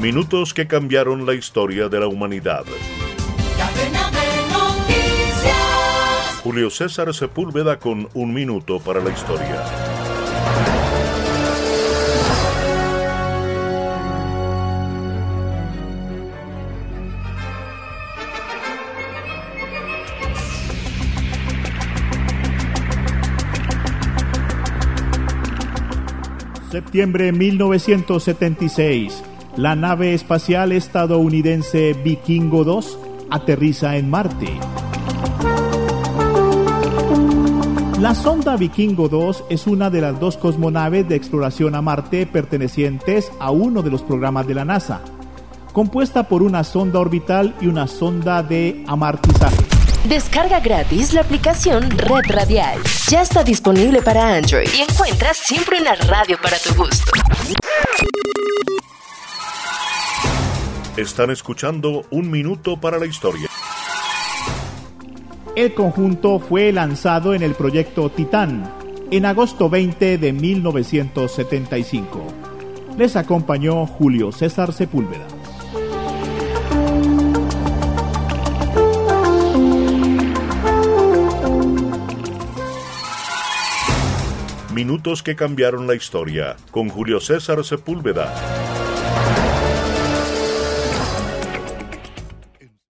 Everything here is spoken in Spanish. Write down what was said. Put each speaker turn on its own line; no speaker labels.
Minutos que cambiaron la historia de la humanidad. Julio César Sepúlveda con un minuto para la historia.
Septiembre 1976. La nave espacial estadounidense Vikingo 2 aterriza en Marte. La sonda Vikingo 2 es una de las dos cosmonaves de exploración a Marte pertenecientes a uno de los programas de la NASA, compuesta por una sonda orbital y una sonda de amartizaje.
Descarga gratis la aplicación Red Radial. Ya está disponible para Android y encuentras siempre una radio para tu gusto.
Están escuchando Un Minuto para la Historia.
El conjunto fue lanzado en el proyecto Titán en agosto 20 de 1975. Les acompañó Julio César Sepúlveda.
Minutos que cambiaron la historia con Julio César Sepúlveda.